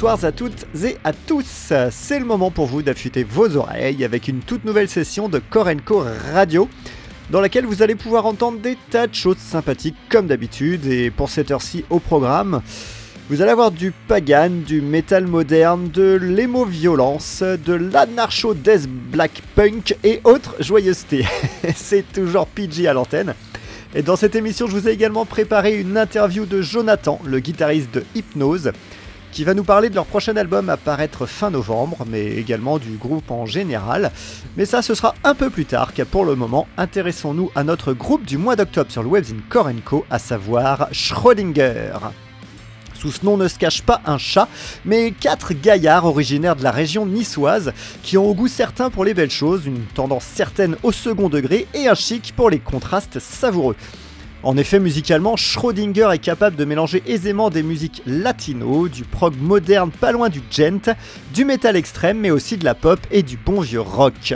Bonsoir à toutes et à tous. C'est le moment pour vous d'affûter vos oreilles avec une toute nouvelle session de Korenko Radio dans laquelle vous allez pouvoir entendre des tas de choses sympathiques comme d'habitude et pour cette heure-ci au programme. Vous allez avoir du pagan, du metal moderne, de l'émo-violence, de l'anarcho death black punk et autres joyeusetés. C'est toujours PG à l'antenne. Et dans cette émission, je vous ai également préparé une interview de Jonathan, le guitariste de Hypnose qui va nous parler de leur prochain album à paraître fin novembre, mais également du groupe en général. Mais ça, ce sera un peu plus tard, car pour le moment, intéressons-nous à notre groupe du mois d'octobre sur le webzine Korenko, à savoir Schrödinger. Sous ce nom ne se cache pas un chat, mais quatre gaillards originaires de la région niçoise qui ont au goût certain pour les belles choses, une tendance certaine au second degré et un chic pour les contrastes savoureux. En effet, musicalement, Schrödinger est capable de mélanger aisément des musiques latino, du prog moderne pas loin du gent, du metal extrême, mais aussi de la pop et du bon vieux rock.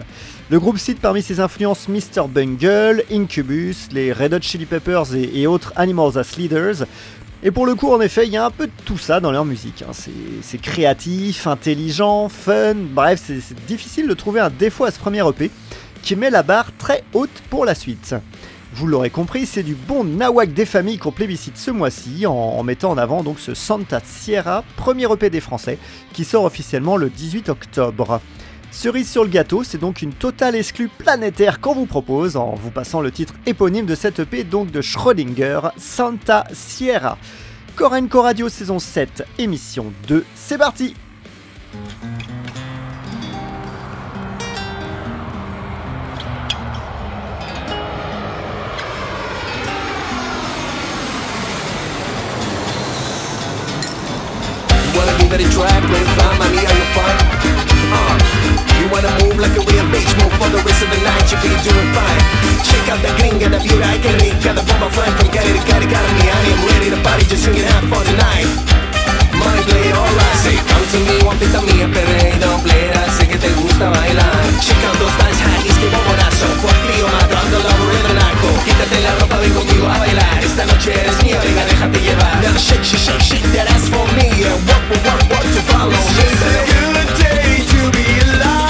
Le groupe cite parmi ses influences Mr. Bungle, Incubus, les Red Hot Chili Peppers et, autres Animals as Leaders. Et pour le coup, en effet, il y a un peu de tout ça dans leur musique. Hein. C'est créatif, intelligent, fun, bref, c'est difficile de trouver un défaut à ce premier EP qui met la barre très haute pour la suite. Vous l'aurez compris, c'est du bon nawak des familles qu'on plébiscite ce mois-ci en, mettant en avant donc ce Santa Sierra, premier EP des Français, qui sort officiellement le 18 octobre. Cerise sur le gâteau, c'est donc une totale exclue planétaire qu'on vous propose en vous passant le titre éponyme de cette EP donc de Schrödinger, Santa Sierra. Korenko Radio saison 7, émission 2, c'est parti the track, play fine, mommy, are you fun? Uh, you wanna move like a real bitch, move for the rest of the night, you be doing fine. Check out the gringa, the beauty, I can got the bomba flying from Cali to Cali, got me, I am ready to party, just sing it out for tonight. Money play alright, say come to me, one pita mía, perreo, plera, sé que te gusta bailar. Check out those dance haggies, que bombonazo, por frío, matando la aburrida naco. Quítate la ropa, ven conmigo a bailar, esta noche eres mía, venga, déjate llevar. Now shake, shake, shake, shake that ass for me, yeah, work, work, work. It's a good day to be alive.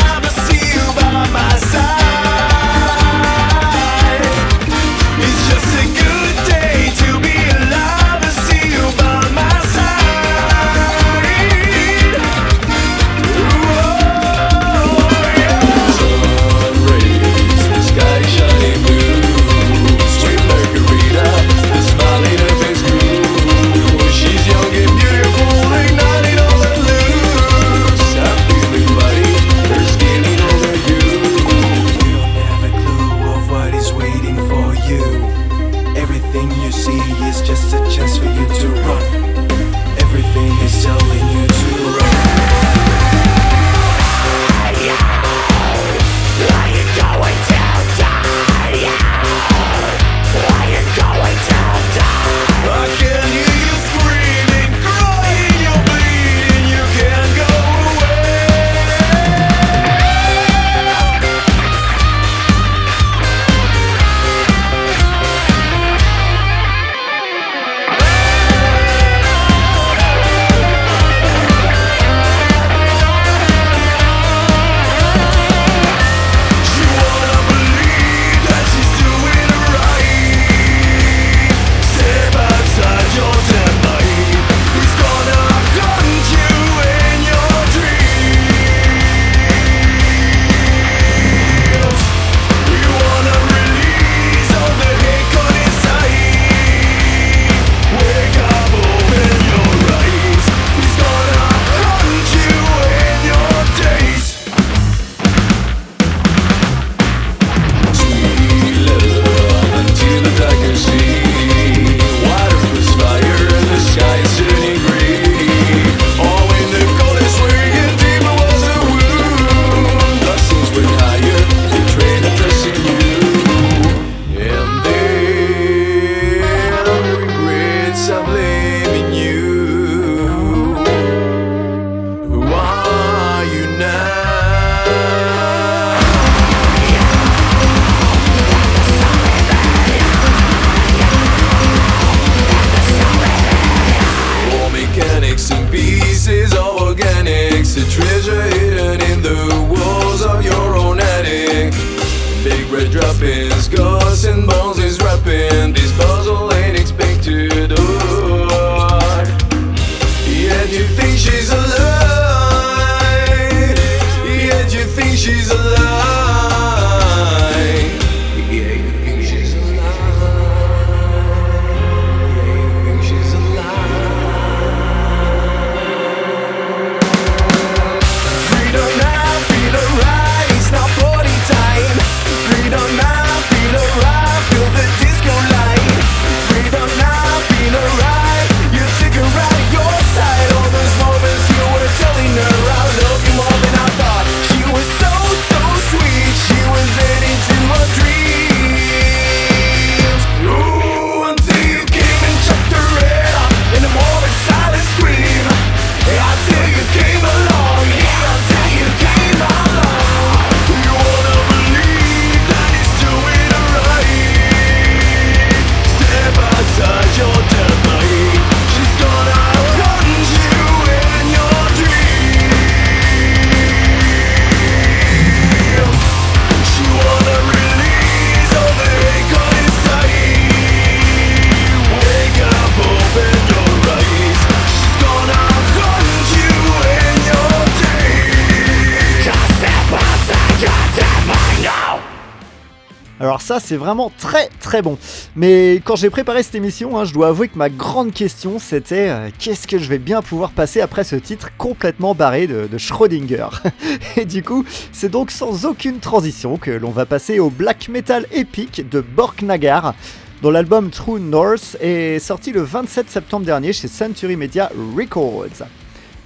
Alors ça c'est vraiment très très bon. Mais quand j'ai préparé cette émission, hein, je dois avouer que ma grande question c'était euh, qu'est-ce que je vais bien pouvoir passer après ce titre complètement barré de, de Schrödinger. Et du coup, c'est donc sans aucune transition que l'on va passer au black metal épique de Borknagar dont l'album True North est sorti le 27 septembre dernier chez Century Media Records.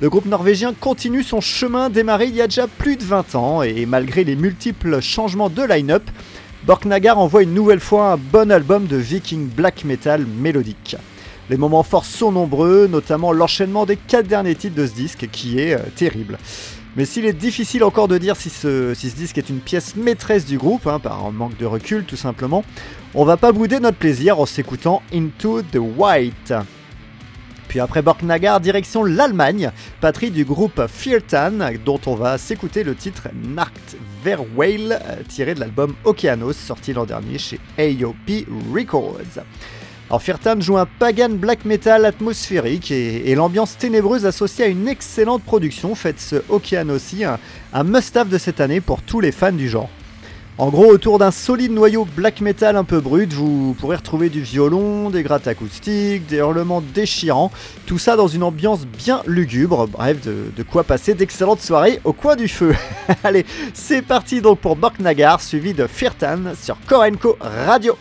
Le groupe norvégien continue son chemin démarré il y a déjà plus de 20 ans et malgré les multiples changements de line-up, Borknagar envoie une nouvelle fois un bon album de viking black metal mélodique. Les moments forts sont nombreux, notamment l'enchaînement des quatre derniers titres de ce disque qui est euh, terrible. Mais s'il est difficile encore de dire si ce, disque est une pièce maîtresse du groupe, hein, par manque de recul tout simplement, on va pas bouder notre plaisir en s'écoutant Into the White. Puis après Borknagar, direction l'Allemagne, patrie du groupe Feartan, dont on va s'écouter le titre Nacht Verweil, euh, tiré de l'album Okeanos, sorti l'an dernier chez AOP Records. Alors Feartan joue un pagan black metal atmosphérique et, l'ambiance ténébreuse associée à une excellente production fait ce Okeanosi un, un must-have de cette année pour tous les fans du genre. En gros, autour d'un solide noyau black metal un peu brut, vous pourrez retrouver du violon, des grattes acoustiques, des hurlements déchirants, tout ça dans une ambiance bien lugubre, bref, de, quoi passer d'excellentes soirées au coin du feu. Allez, c'est parti donc pour Borknagar, suivi de Firtan sur Korenko Radio.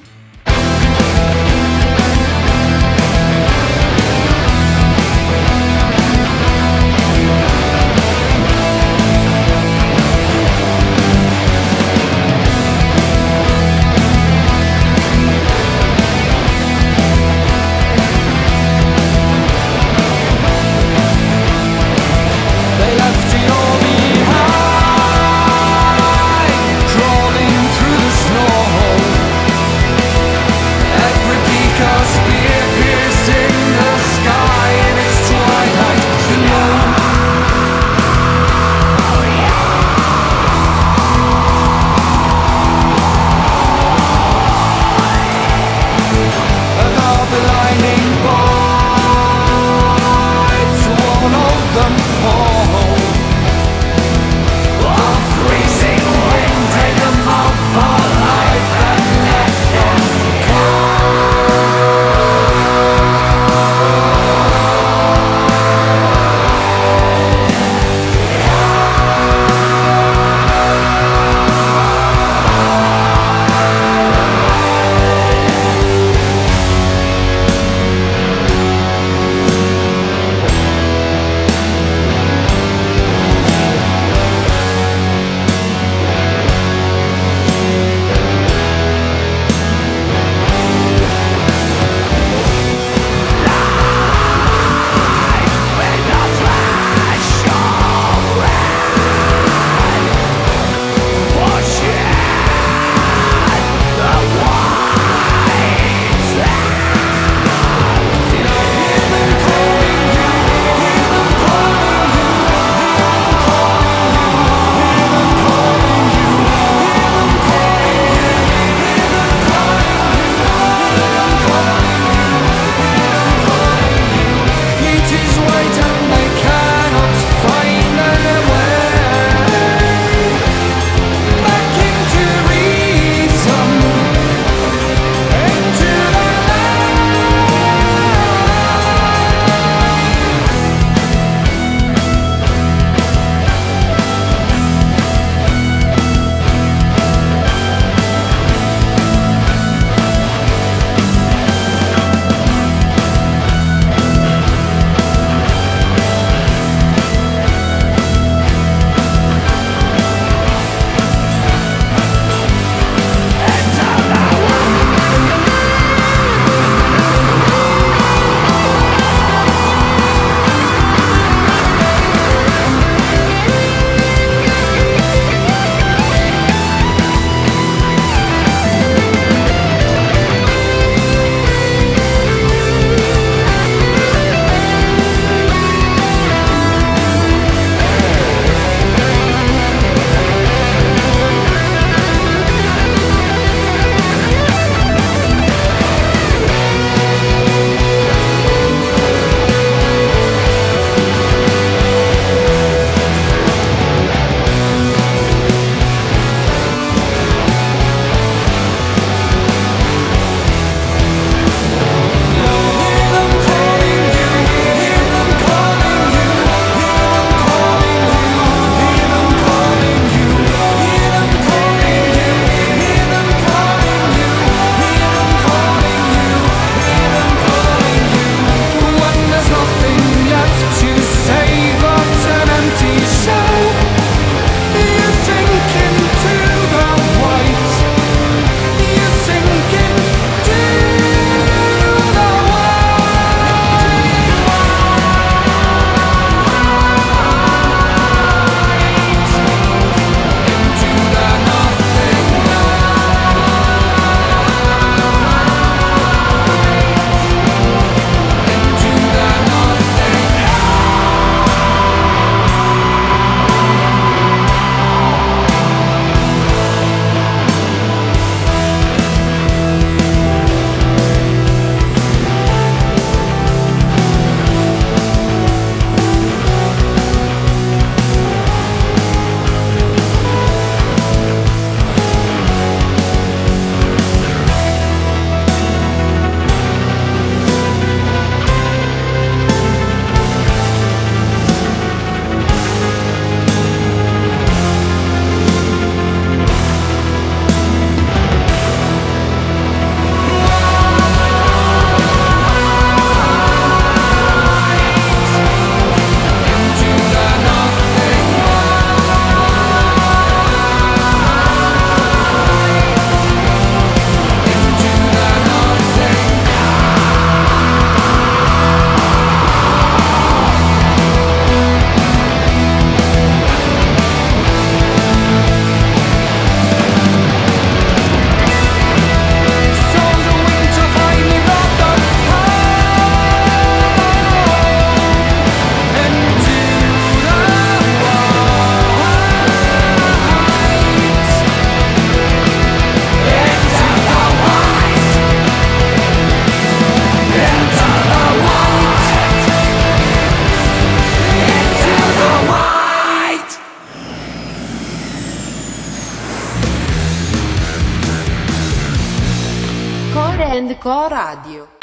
Co Radio.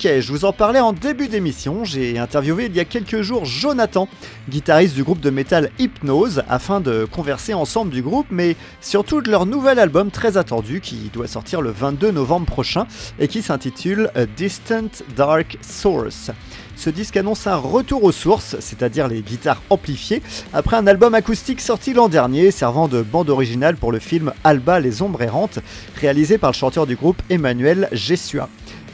Ok, je vous en parlais en début d'émission, j'ai interviewé il y a quelques jours Jonathan, guitariste du groupe de métal Hypnose, afin de converser ensemble du groupe, mais surtout de leur nouvel album très attendu qui doit sortir le 22 novembre prochain et qui s'intitule Distant Dark Source. Ce disque annonce un retour aux sources, c'est-à-dire les guitares amplifiées, après un album acoustique sorti l'an dernier servant de bande originale pour le film Alba les ombres errantes, réalisé par le chanteur du groupe Emmanuel Gessua.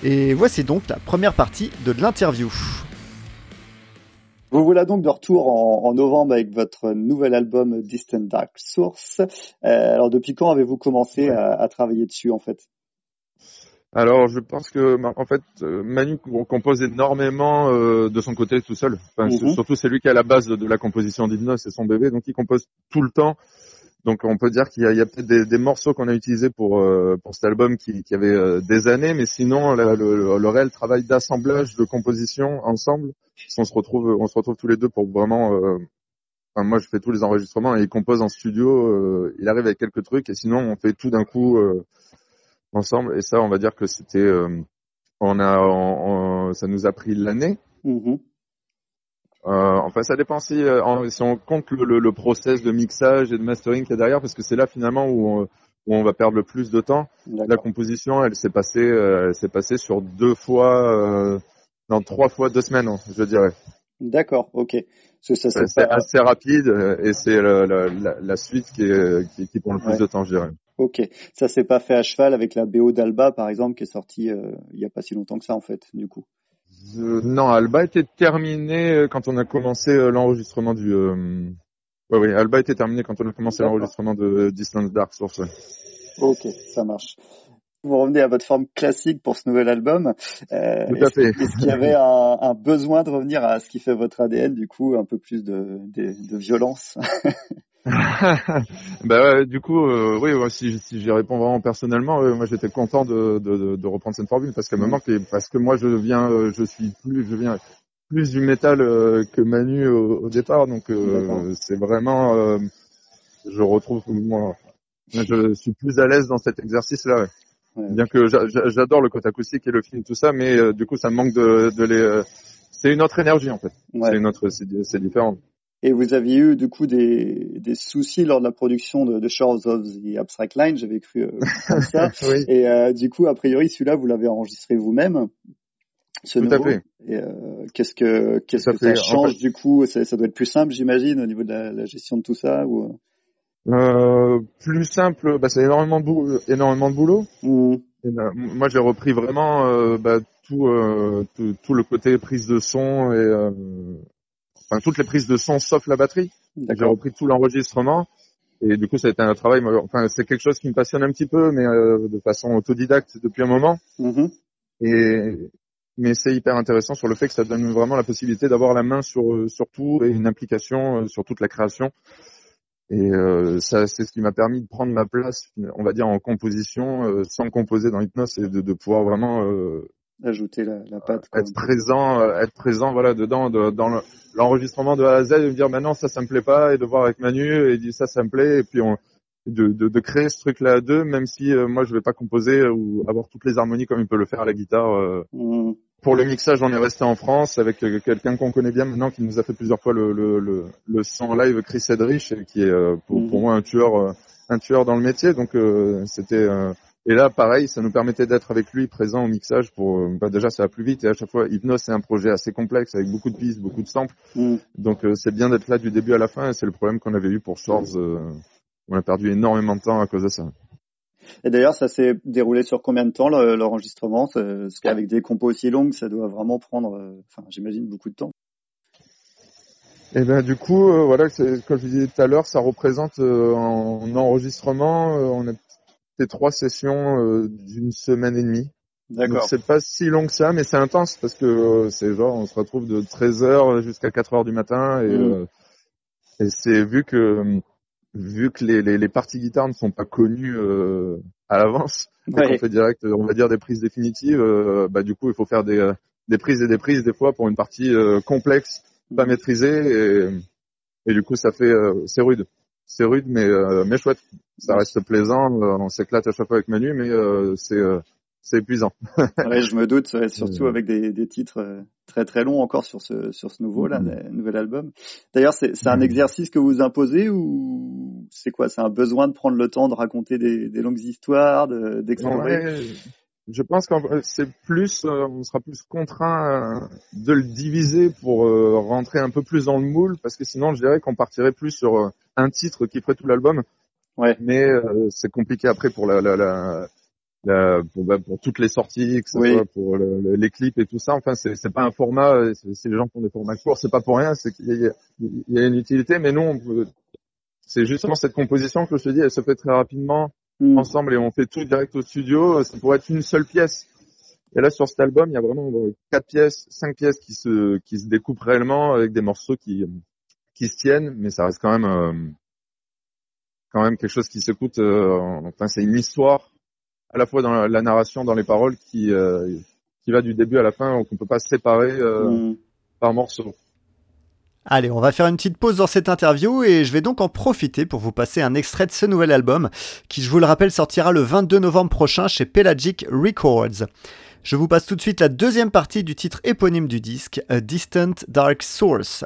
Et voici donc la première partie de l'interview. Vous voilà donc de retour en, en, novembre avec votre nouvel album Distant Dark Source. Euh, alors depuis quand avez-vous commencé à, à, travailler dessus en fait? Alors, je pense que, en fait, euh, Manu compose énormément euh, de son côté tout seul. Enfin, mm -hmm. Surtout, c'est lui qui est à la base de, de la composition d'Hypnose, c'est son bébé, donc il compose tout le temps. Donc on peut dire qu'il y a, peut-être des, morceaux qu'on a utilisés pour euh, pour cet album qui, qui avait euh, des années, mais sinon le, le, réel travail d'assemblage, de composition ensemble, on se retrouve on se retrouve tous les deux pour vraiment. Euh, enfin, moi je fais tous les enregistrements et il compose en studio. euh, il arrive avec quelques trucs et sinon on fait tout d'un coup euh, ensemble. Et ça on va dire que c'était euh, on a on, ça nous a pris l'année. Mmh. Euh, enfin, ça dépend si, euh, si on compte le, le, le, process de mixage et de mastering qu'il y a derrière, parce que c'est là finalement où on, où on, va perdre le plus de temps. La composition, elle s'est passée, euh, elle s'est passée sur deux fois, non trois fois deux semaines, je dirais. D'accord, ok. C'est pas... assez rapide et c'est la, la, la, suite qui, est, qui, qui prend le plus ouais. de temps, je dirais. Ok, ça s'est pas fait à cheval avec la BO d'Alba par exemple qui est sortie il y a pas si longtemps que ça en fait, du coup. Euh, non, Alba était terminé euh, quand on a commencé euh, l'enregistrement du. Euh... Oui, Alba était terminé quand on a commencé l'enregistrement de Distance Dark Source. Ouais. Ok, ça marche. Vous revenez à votre forme classique pour ce nouvel album. Euh, Tout à fait. Est-ce qu'il y avait un, un, besoin de revenir à ce qui fait votre ADN, du coup, un peu plus de, de, de violence? bah du coup, euh, oui, si, si j'y réponds vraiment personnellement, euh, moi j'étais content de, de, de, reprendre cette formule parce qu'elle me manque et parce que moi je viens, euh, je suis plus, je viens plus du métal euh, que Manu au, au départ, donc euh, c'est vraiment, je retrouve moi, je suis plus à l'aise dans cet exercice-là. Ouais. Bien que j'adore le côté acoustique et le film, tout ça, mais du coup ça me manque de, de les, c'est une autre énergie en fait. Ouais. C'est une autre, c'est différent. Et vous aviez eu du coup des, des soucis lors de la production de, de Shores of the Abstract Line, j'avais cru euh, ça. oui. Et euh, du coup, a priori, celui-là, vous l'avez enregistré vous-même. Ce Tout nouveau. à fait. Et euh, qu'est-ce que qu'est-ce que ça change en fait... du coup? Ça, ça, doit être plus simple, j'imagine, au niveau de la, la, gestion de tout ça ou euh, plus simple, bah, c'est énormément de boulot, énormément de boulot. Mmh. Et, bah, moi, j'ai repris vraiment bah, tout, tout, tout, le côté prise de son et enfin toutes les prises de son sauf la batterie. J'ai repris tout l'enregistrement et du coup ça a été un travail. Enfin c'est quelque chose qui me passionne un petit peu, mais euh, de façon autodidacte depuis un moment. Mm -hmm. Et mais c'est hyper intéressant sur le fait que ça donne vraiment la possibilité d'avoir la main sur sur tout et une implication euh, sur toute la création. Et euh, ça, c'est ce qui m'a permis de prendre ma place, on va dire, en composition, euh, sans composer dans Hypnose, et de, de pouvoir vraiment euh, ajouter la, la patte. Être présent, euh, être présent, voilà, dedans, de, dans l'enregistrement de A à Z, et me dire, maintenant, ça, ça me plaît pas, et de voir avec Manu, et dire, ça, ça me plaît, et puis on, de, de, de créer ce truc-là à deux, même si euh, moi, je vais pas composer ou avoir toutes les harmonies comme il peut le faire à la guitare. Euh. Mmh. Pour le mixage, on est resté en France avec quelqu'un qu'on connaît bien maintenant, qui nous a fait plusieurs fois le, le, le, le son live, Chris Edrich, qui est pour, mmh. pour moi un tueur, un tueur dans le métier. Donc, c'était et là, pareil, ça nous permettait d'être avec lui présent au mixage pour, bah déjà, ça va plus vite et à chaque fois, Hypnos, c'est un projet assez complexe avec beaucoup de pistes, beaucoup de samples. Mm. Donc, euh, c'est bien d'être là du début à la fin et c'est le problème qu'on avait eu pour Shores. Euh, on a perdu énormément de temps à cause de ça. Et d'ailleurs, ça s'est déroulé sur combien de temps l'enregistrement? Parce qu'avec des compos aussi longues, ça doit vraiment prendre, euh, enfin, j'imagine, beaucoup de temps. Et ben du coup, euh, voilà, comme je disais tout à l'heure, ça représente euh, en enregistrement, euh, on a c'est trois sessions euh, d'une semaine et demie. D'accord. C'est pas si long que ça, mais c'est intense parce que euh, c'est genre on se retrouve de 13h jusqu'à 4h du matin et, mmh. euh, et c'est vu que vu que les, les, les, parties guitare ne sont pas connues euh, à l'avance, ouais. on fait direct, on va dire des prises définitives, euh, bah du coup il faut faire des, des prises et des prises des fois pour une partie complexe, pas mmh. maîtrisée et, et du coup ça fait c'est rude c'est rude mais euh, mais chouette. Ça reste plaisant. Euh, on s'éclate à chaque fois avec Manu, mais euh, c'est c'est épuisant. ouais, je me doute, surtout avec des, des, titres très très longs encore sur ce sur ce nouveau là, mm-hmm. nouvel album. D'ailleurs, c'est un mm-hmm. exercice que vous imposez ou c'est quoi? C'est un besoin de prendre le temps de raconter des, des longues histoires, d'explorer? Je pense que c'est plus, euh, on sera plus contraint euh, de le diviser pour euh, rentrer un peu plus dans le moule, parce que sinon, je dirais qu'on partirait plus sur un titre qui ferait tout l'album. Ouais. Mais c'est compliqué après pour la, la, la, pour, bah, pour, toutes les sorties, que ce soit pour les clips et tout ça. Enfin, c'est, c'est pas un format. C'est les gens qui ont des formats courts, c'est pas pour rien. C'est qu'il y a, il y a une utilité, mais non, c'est justement cette composition que je te dis, elle se fait très rapidement Mm. ensemble et on fait tout direct au studio, ça pourrait être une seule pièce. Et là sur cet album, il y a vraiment quatre pièces, cinq pièces qui se qui se découpent réellement avec des morceaux qui qui se tiennent, mais ça reste quand même euh, quand même quelque chose qui s'écoute. Euh, enfin, c'est une histoire à la fois dans la, narration, dans les paroles, qui euh, qui va du début à la fin, donc on peut pas se séparer mm. par morceau. Allez, on va faire une petite pause dans cette interview et je vais donc en profiter pour vous passer un extrait de ce nouvel album qui, je vous le rappelle, sortira le 22 novembre prochain chez Pelagic Records. Je vous passe tout de suite la deuxième partie du titre éponyme du disque, A Distant Dark Source.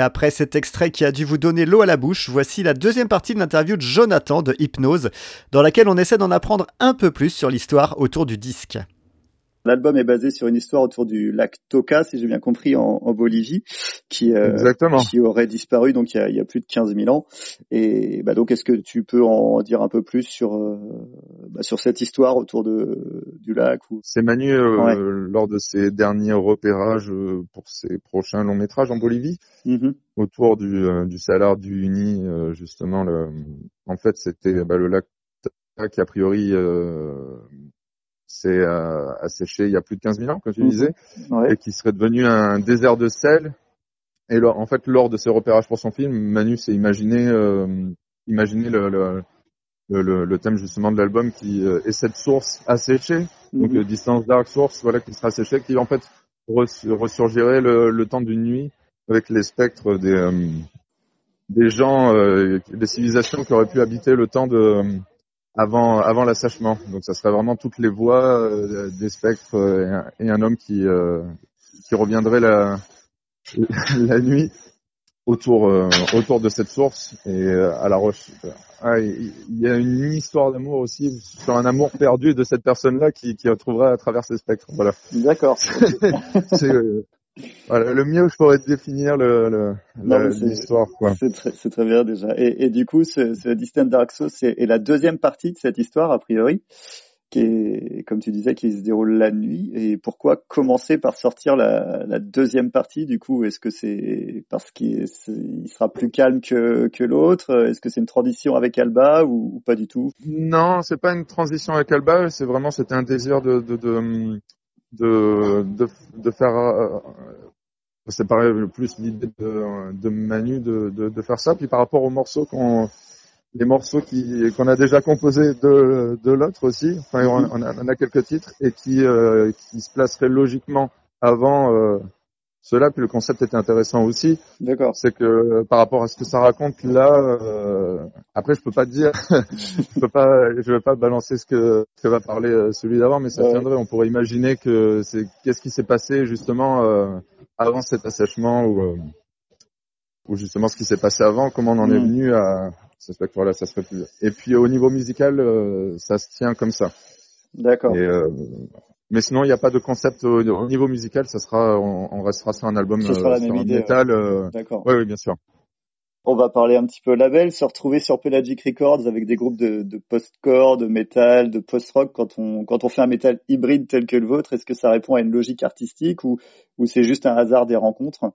Après cet extrait qui a dû vous donner l'eau à la bouche, voici la deuxième partie de l'interview de Jonathan de Hypnose, dans laquelle on essaie d'en apprendre un peu plus sur l'histoire autour du disque. L'album est basé sur une histoire autour du lac Toka, si j'ai bien compris, en, Bolivie, qui, euh, qui aurait disparu donc il y, a, plus de 15 000 ans. Et bah, donc, est-ce que tu peux en dire un peu plus sur euh, bah, sur cette histoire autour de du lac ou... C'est Manu euh, lors de ses derniers repérages pour ses prochains longs métrages en Bolivie, mm-hmm. autour du du Salar du Uni, justement. Le, en fait, c'était bah, le lac qui a priori c'est euh, asséché il y a plus de 15 000 ans, comme tu mhm. disais, et qui serait devenu un désert de sel. Et en fait, lors de ses repérages pour son film, Manu s'est imaginé, euh, imaginer le, le, le, le, thème justement de l'album qui euh, est cette source asséchée, donc mhm. distance dark source, voilà, qui sera asséchée, qui en fait ressurgirait le, le temps d'une nuit avec les spectres des des gens, des civilisations qui auraient pu habiter le temps de avant avant l'assèchement. Donc ça serait vraiment toutes les voix des spectres et un, et, un, homme qui qui reviendrait la la nuit autour autour de cette source et à la roche. Ah, il y a une histoire d'amour aussi sur un amour perdu de cette personne-là qui, qui retrouvera à travers ces spectres. Voilà. D'accord. c'est voilà, le mieux je pourrais définir le, l'histoire. C'est très, très bien déjà. Et, et du coup, ce, ce Distant Dark Souls est la deuxième partie de cette histoire a priori qui est, comme tu disais, qui se déroule la nuit. Et pourquoi commencer par sortir la, la deuxième partie du coup? Est-ce que c'est parce qu'il sera plus calme que, que l'autre? Est-ce que c'est une transition avec Alba ou, pas du tout? Non, c'est pas une transition avec Alba. C'est vraiment c'était un désir de de de de, de, de faire. Euh, c'est pareil, plus l'idée de, de Manu de, de, de faire ça. Puis par rapport aux morceaux qu'on les morceaux qui qu'on a déjà composés de, de l'autre aussi. Enfin, on, a, on, a, quelques titres et qui euh, qui se placeraient logiquement avant euh, cela. Puis le concept était intéressant aussi. D'accord. C'est que par rapport à ce que ça raconte là, euh, après je peux pas te dire, je peux pas, je vais pas balancer ce que, que va parler euh, celui d'avant, mais ça tiendrait. On pourrait imaginer que c'est qu'est-ce qui s'est passé justement euh, avant cet assèchement ou ou justement ce qui s'est passé avant, comment on en est hmm. venu à, ce spectre-là, ça serait plus. Et puis au niveau musical, euh, ça se tient comme ça. D'accord. Euh, mais sinon, il n'y a pas de concept au, niveau musical. Ça sera, on, restera sur un album même idée, métal. D'accord. Oui, bien sûr. On va parler un petit peu label, se retrouver sur Pelagic Records avec des groupes de, de post-core, de métal, de post-rock. Quand on quand on fait un métal hybride tel que le vôtre, est-ce que ça répond à une logique artistique ou ou c'est juste un hasard des rencontres?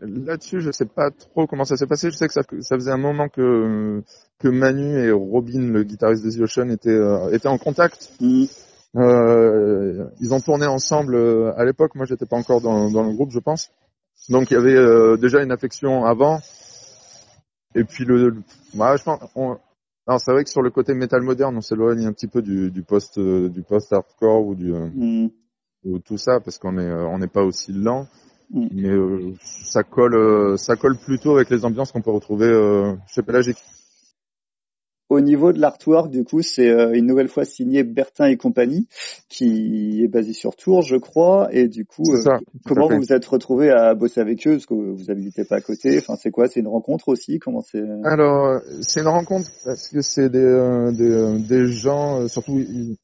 Là-dessus, je sais pas trop comment ça s'est passé. Je sais que ça, ça, faisait un moment que que Manu et Robin, le guitariste des The Ocean, étaient euh, étaient en contact. Mm. Euh, ils ont tourné ensemble euh, à l'époque. Moi, j'étais pas encore dans, dans le groupe, je pense. Donc, il y avait euh, déjà une affection avant. Et puis le, bah, je pense, alors c'est vrai que sur le côté métal moderne, on s'éloigne un petit peu du, du post du post hardcore ou du mm. ou tout ça parce qu'on est on n'est pas aussi lent. Mm. Mais euh, ça colle, ça colle plutôt avec les ambiances qu'on peut retrouver euh, chez Pelagic. Au niveau de l'artwork, du coup, c'est une nouvelle fois signé Bertin et compagnie, qui est basé sur Tours, je crois. Et du coup, comment vous vous êtes retrouvé à bosser avec eux? Parce que vous n'habitez pas à côté. Enfin, c'est quoi? C'est une rencontre aussi? Comment c'est? Alors, c'est une rencontre parce que c'est des, des, des, gens, surtout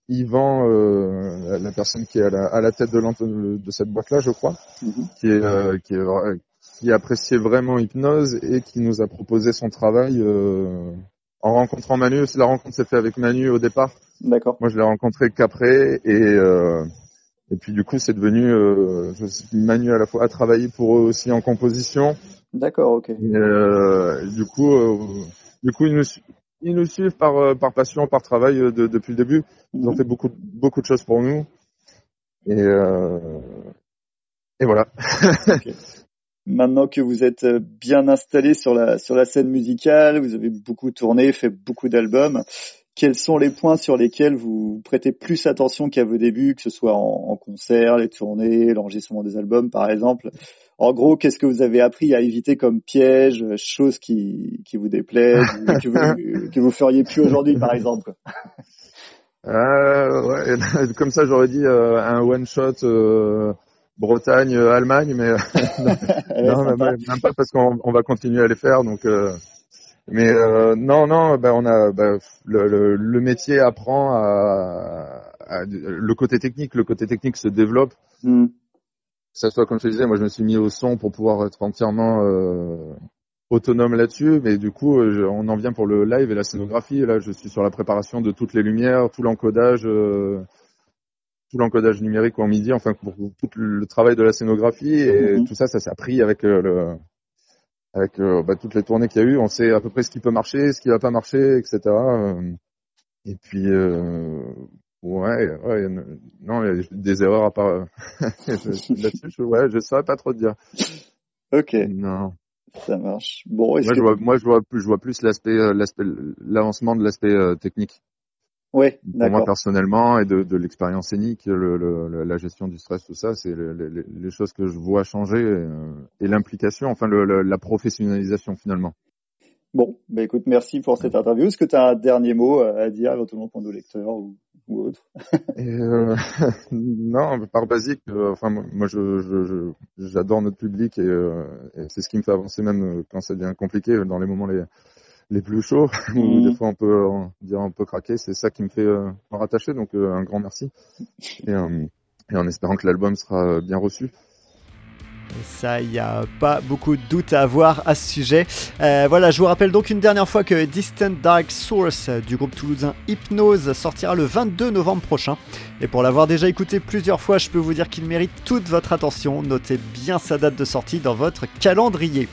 Yvan, euh, la personne qui est à la, à la tête de, de cette boîte-là, je crois, mhm. qui, est, euh, qui, est, qui appréciait vraiment Hypnose et qui nous a proposé son travail euh, en rencontrant Manu. La rencontre s'est faite avec Manu au départ. D'accord. Moi, je l'ai rencontré qu'après et et puis du coup, c'est devenu Manu à la fois a travaillé pour eux aussi en composition. D'accord, ok. du coup, du coup, il nous, ils nous suivent par, euh, par passion, par travail euh, de, depuis le début. Ils ont mhm. fait beaucoup, beaucoup de choses pour nous. Et, euh, et voilà. Maintenant que vous êtes bien installé sur la, sur la scène musicale, vous avez beaucoup tourné, fait beaucoup d'albums, quels sont les points sur lesquels vous prêtez plus attention qu'à vos débuts, que ce soit en, en concert, les tournées, l'enregistrement des albums par exemple? En gros, qu'est-ce que vous avez appris à éviter comme piège, choses qui, qui vous déplaisent, que, vous, que vous feriez plus aujourd'hui, par exemple? Euh, ouais, Comme ça, j'aurais dit euh, un one shot euh, Bretagne, Allemagne, mais non, même, pas parce qu'on va continuer à les faire. Donc, mais non, non, ben on a ben, le, le, métier apprend à, le côté technique, le côté technique se développe. Hmm ça soit comme je te disais, moi je me suis mis au son pour pouvoir être entièrement euh, autonome là-dessus, mais du coup euh, on en vient pour le live et la scénographie. là, je suis sur la préparation de toutes les lumières, tout l'encodage, euh, tout l'encodage numérique en midi, enfin pour, tout le travail de la scénographie et mhm. tout ça, ça s'est appris avec le avec bah, toutes les tournées qu'il y a eu. On sait à peu près ce qui peut marcher, ce qui va pas marcher, etc. Et puis Ouais, ouais, non, il y a des erreurs à part. Là-dessus, je, ouais, je saurais pas trop te dire. Ok. Non. Ça marche. Bon, moi, je vois, moi, je vois plus, je vois plus l'aspect, euh, l'aspect, l'avancement de l'aspect euh, technique. Oui, Pour moi personnellement et de, de l'expérience scénique, le, le, la gestion du stress, tout ça, c'est les, les, choses que je vois changer et, euh, et l'implication, enfin le, la professionnalisation finalement. Bon, bah écoute, merci pour cette interview. Est-ce que tu as un dernier mot à dire éventuellement pour nos lecteurs ou, ou autres? Euh, Non, par basique, euh, enfin moi je j'adore notre public et, euh, et c'est ce qui me fait avancer même quand ça devient compliqué dans les moments les les plus chauds où Mhm. des fois on peut dire un peu craquer. C'est ça qui me fait euh, me rattacher. Donc euh, un grand merci et, euh, et en espérant que l'album sera euh, bien reçu. Et ça, il n'y a pas beaucoup de doute à avoir à ce sujet. Euh, voilà, je vous rappelle donc une dernière fois que Distant Dark Source du groupe toulousain Hypnose sortira le 22 novembre prochain. Et pour l'avoir déjà écouté plusieurs fois, je peux vous dire qu'il mérite toute votre attention. Notez bien sa date de sortie dans votre calendrier.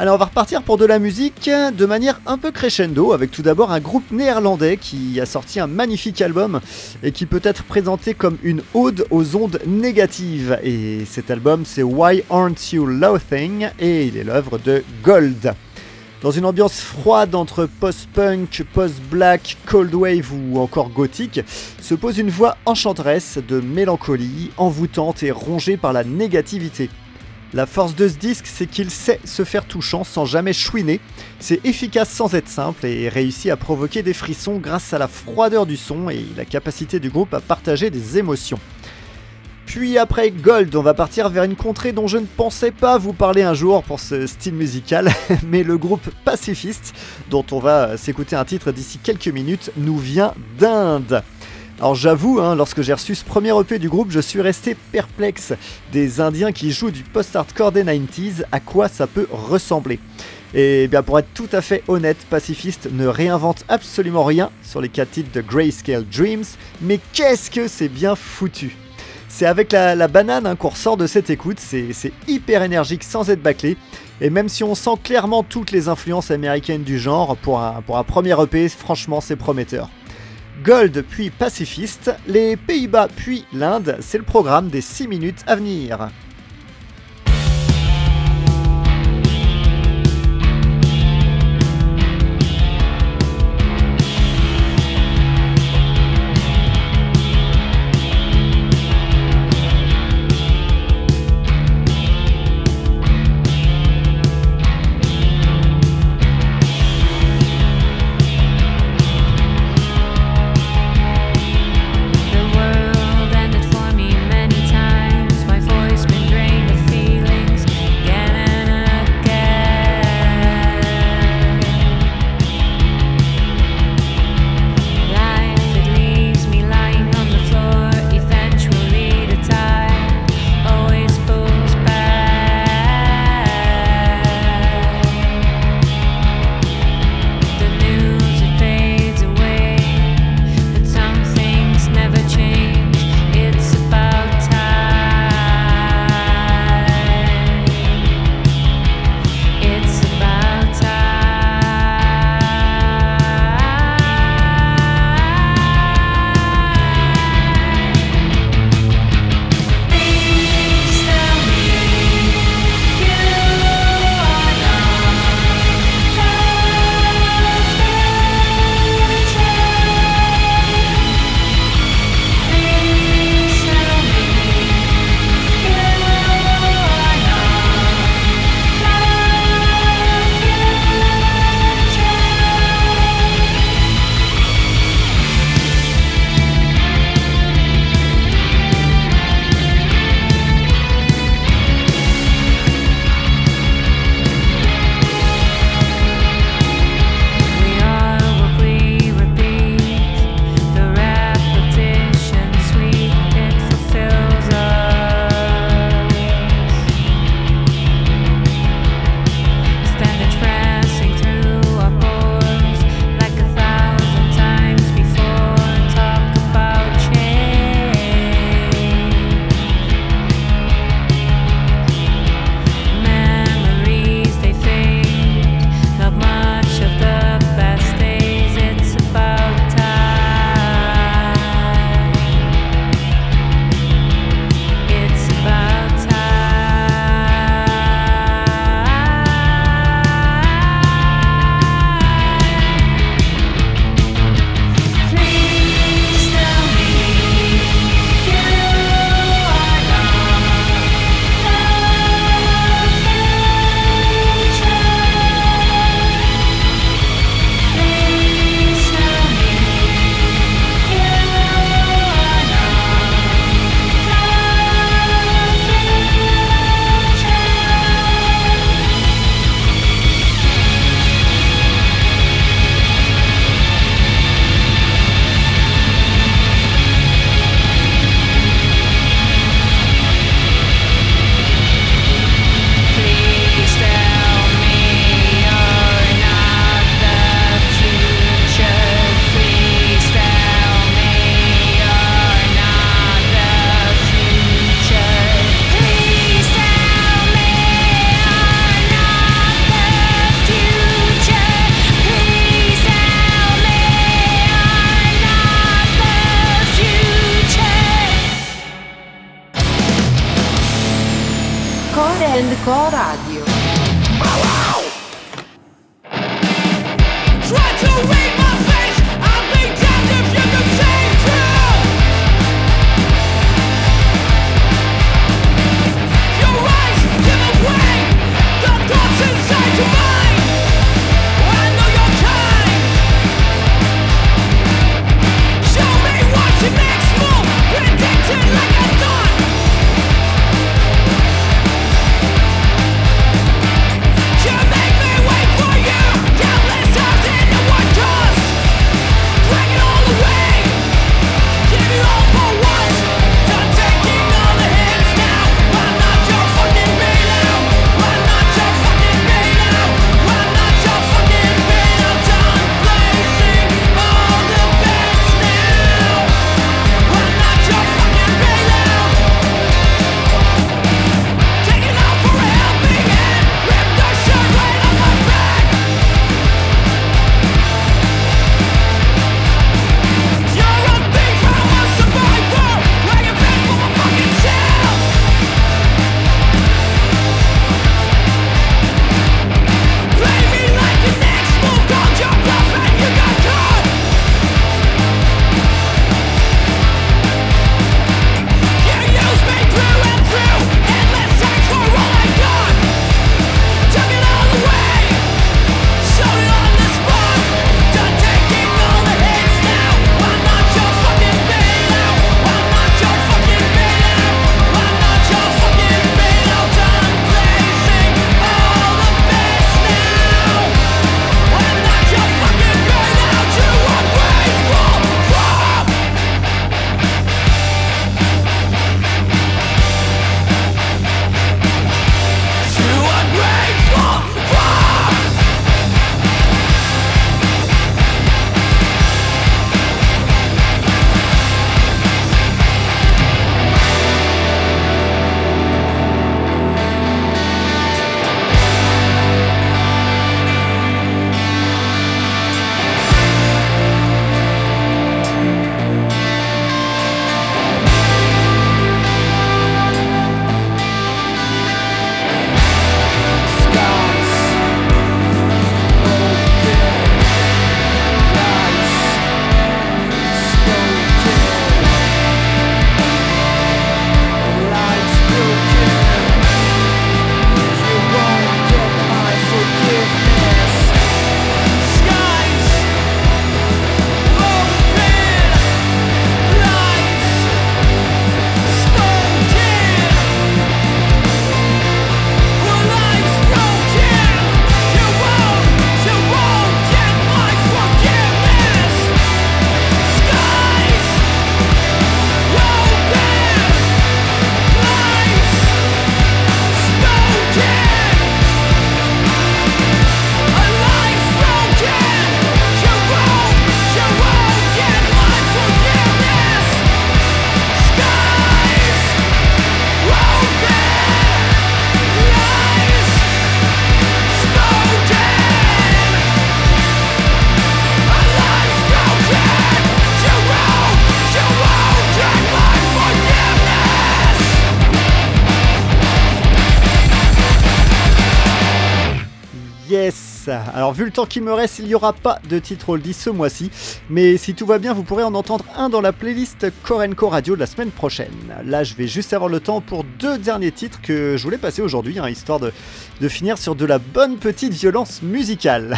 Alors on va repartir pour de la musique de manière un peu crescendo avec tout d'abord un groupe néerlandais qui a sorti un magnifique album et qui peut être présenté comme une ode aux ondes négatives. Et cet album c'est Why Aren't You Laughing? Et il est l'œuvre de Gold. Dans une ambiance froide entre post-punk, post-black, cold wave ou encore gothique, se pose une voix enchanteresse de mélancolie, envoûtante et rongée par la négativité. La force de ce disque, c'est qu'il sait se faire touchant sans jamais chouiner. C'est efficace sans être simple et réussit à provoquer des frissons grâce à la froideur du son et la capacité du groupe à partager des émotions. Puis après Gold, on va partir vers une contrée dont je ne pensais pas vous parler un jour pour ce style musical, mais le groupe Pacifiste, dont on va s'écouter un titre d'ici quelques minutes, nous vient d'Inde. Alors j'avoue, hein, lorsque j'ai reçu ce premier EP du groupe, je suis resté perplexe. Des Indiens qui jouent du post-hardcore des 90s, à quoi ça peut ressembler? Et bien pour être tout à fait honnête, Pacifiste ne réinvente absolument rien sur les 4 titres de Grayscale Dreams, mais qu'est-ce que c'est bien foutu c'est avec la, banane hein, qu'on ressort de cette écoute, c'est hyper énergique sans être bâclé, et même si on sent clairement toutes les influences américaines du genre, pour un premier EP, franchement c'est prometteur. Gold puis Pacifiste, les Pays-Bas puis l'Inde, c'est le programme des 6 minutes à venir. Yes Alors vu le temps qu'il me reste, il n'y aura pas de titre oldie ce mois-ci, mais si tout va bien, vous pourrez en entendre un dans la playlist Korenko Radio de la semaine prochaine. Là, je vais juste avoir le temps pour deux derniers titres que je voulais passer aujourd'hui, hein, histoire de, finir sur de la bonne petite violence musicale.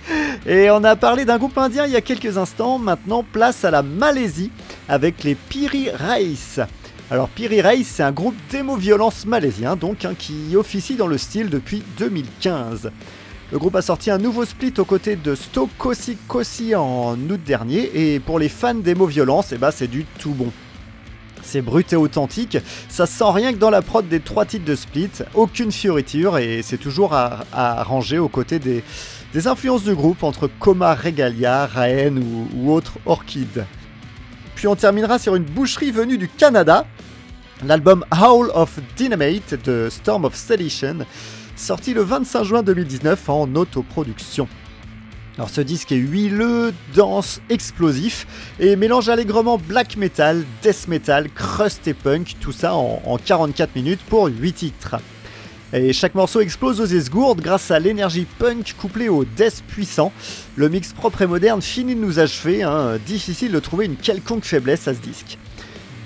Et on a parlé d'un groupe indien il y a quelques instants, maintenant place à la Malaisie avec les Piri Race. Alors Piri Race, c'est un groupe d'émo-violence malaisien, donc hein, qui officie dans le style depuis 2015. Le groupe a sorti un nouveau split aux côtés de Sto Kosi en août dernier, et pour les fans d'émo-violence, eh ben, c'est du tout bon. C'est brut et authentique, ça sent rien que dans la prod des trois titres de Split, aucune fioriture et c'est toujours à, ranger aux côtés des, des influences du groupe entre Coma Regalia, Raen ou, ou autres Orchid. Puis on terminera sur une boucherie venue du Canada, l'album Howl of Dynamite de Storm of Sedition, sorti le 25 juin 2019 en autoproduction. Alors ce disque est huileux, dense, explosif et mélange allègrement black metal, death metal, crust et punk, tout ça en, en 44 minutes pour 8 titres. Et chaque morceau explose aux esgourdes grâce à l'énergie punk couplée au death puissant. Le mix propre et moderne finit de nous achever, hein. difficile de trouver une quelconque faiblesse à ce disque.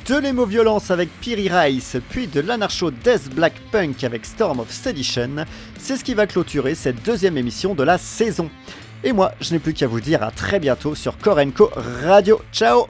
De l'émo-violence avec Piri Rice, puis de l'anarcho death black punk avec Storm of Sedition, c'est ce qui va clôturer cette deuxième émission de la saison. Et moi, je n'ai plus qu'à vous dire à très bientôt sur Korenko Radio. Ciao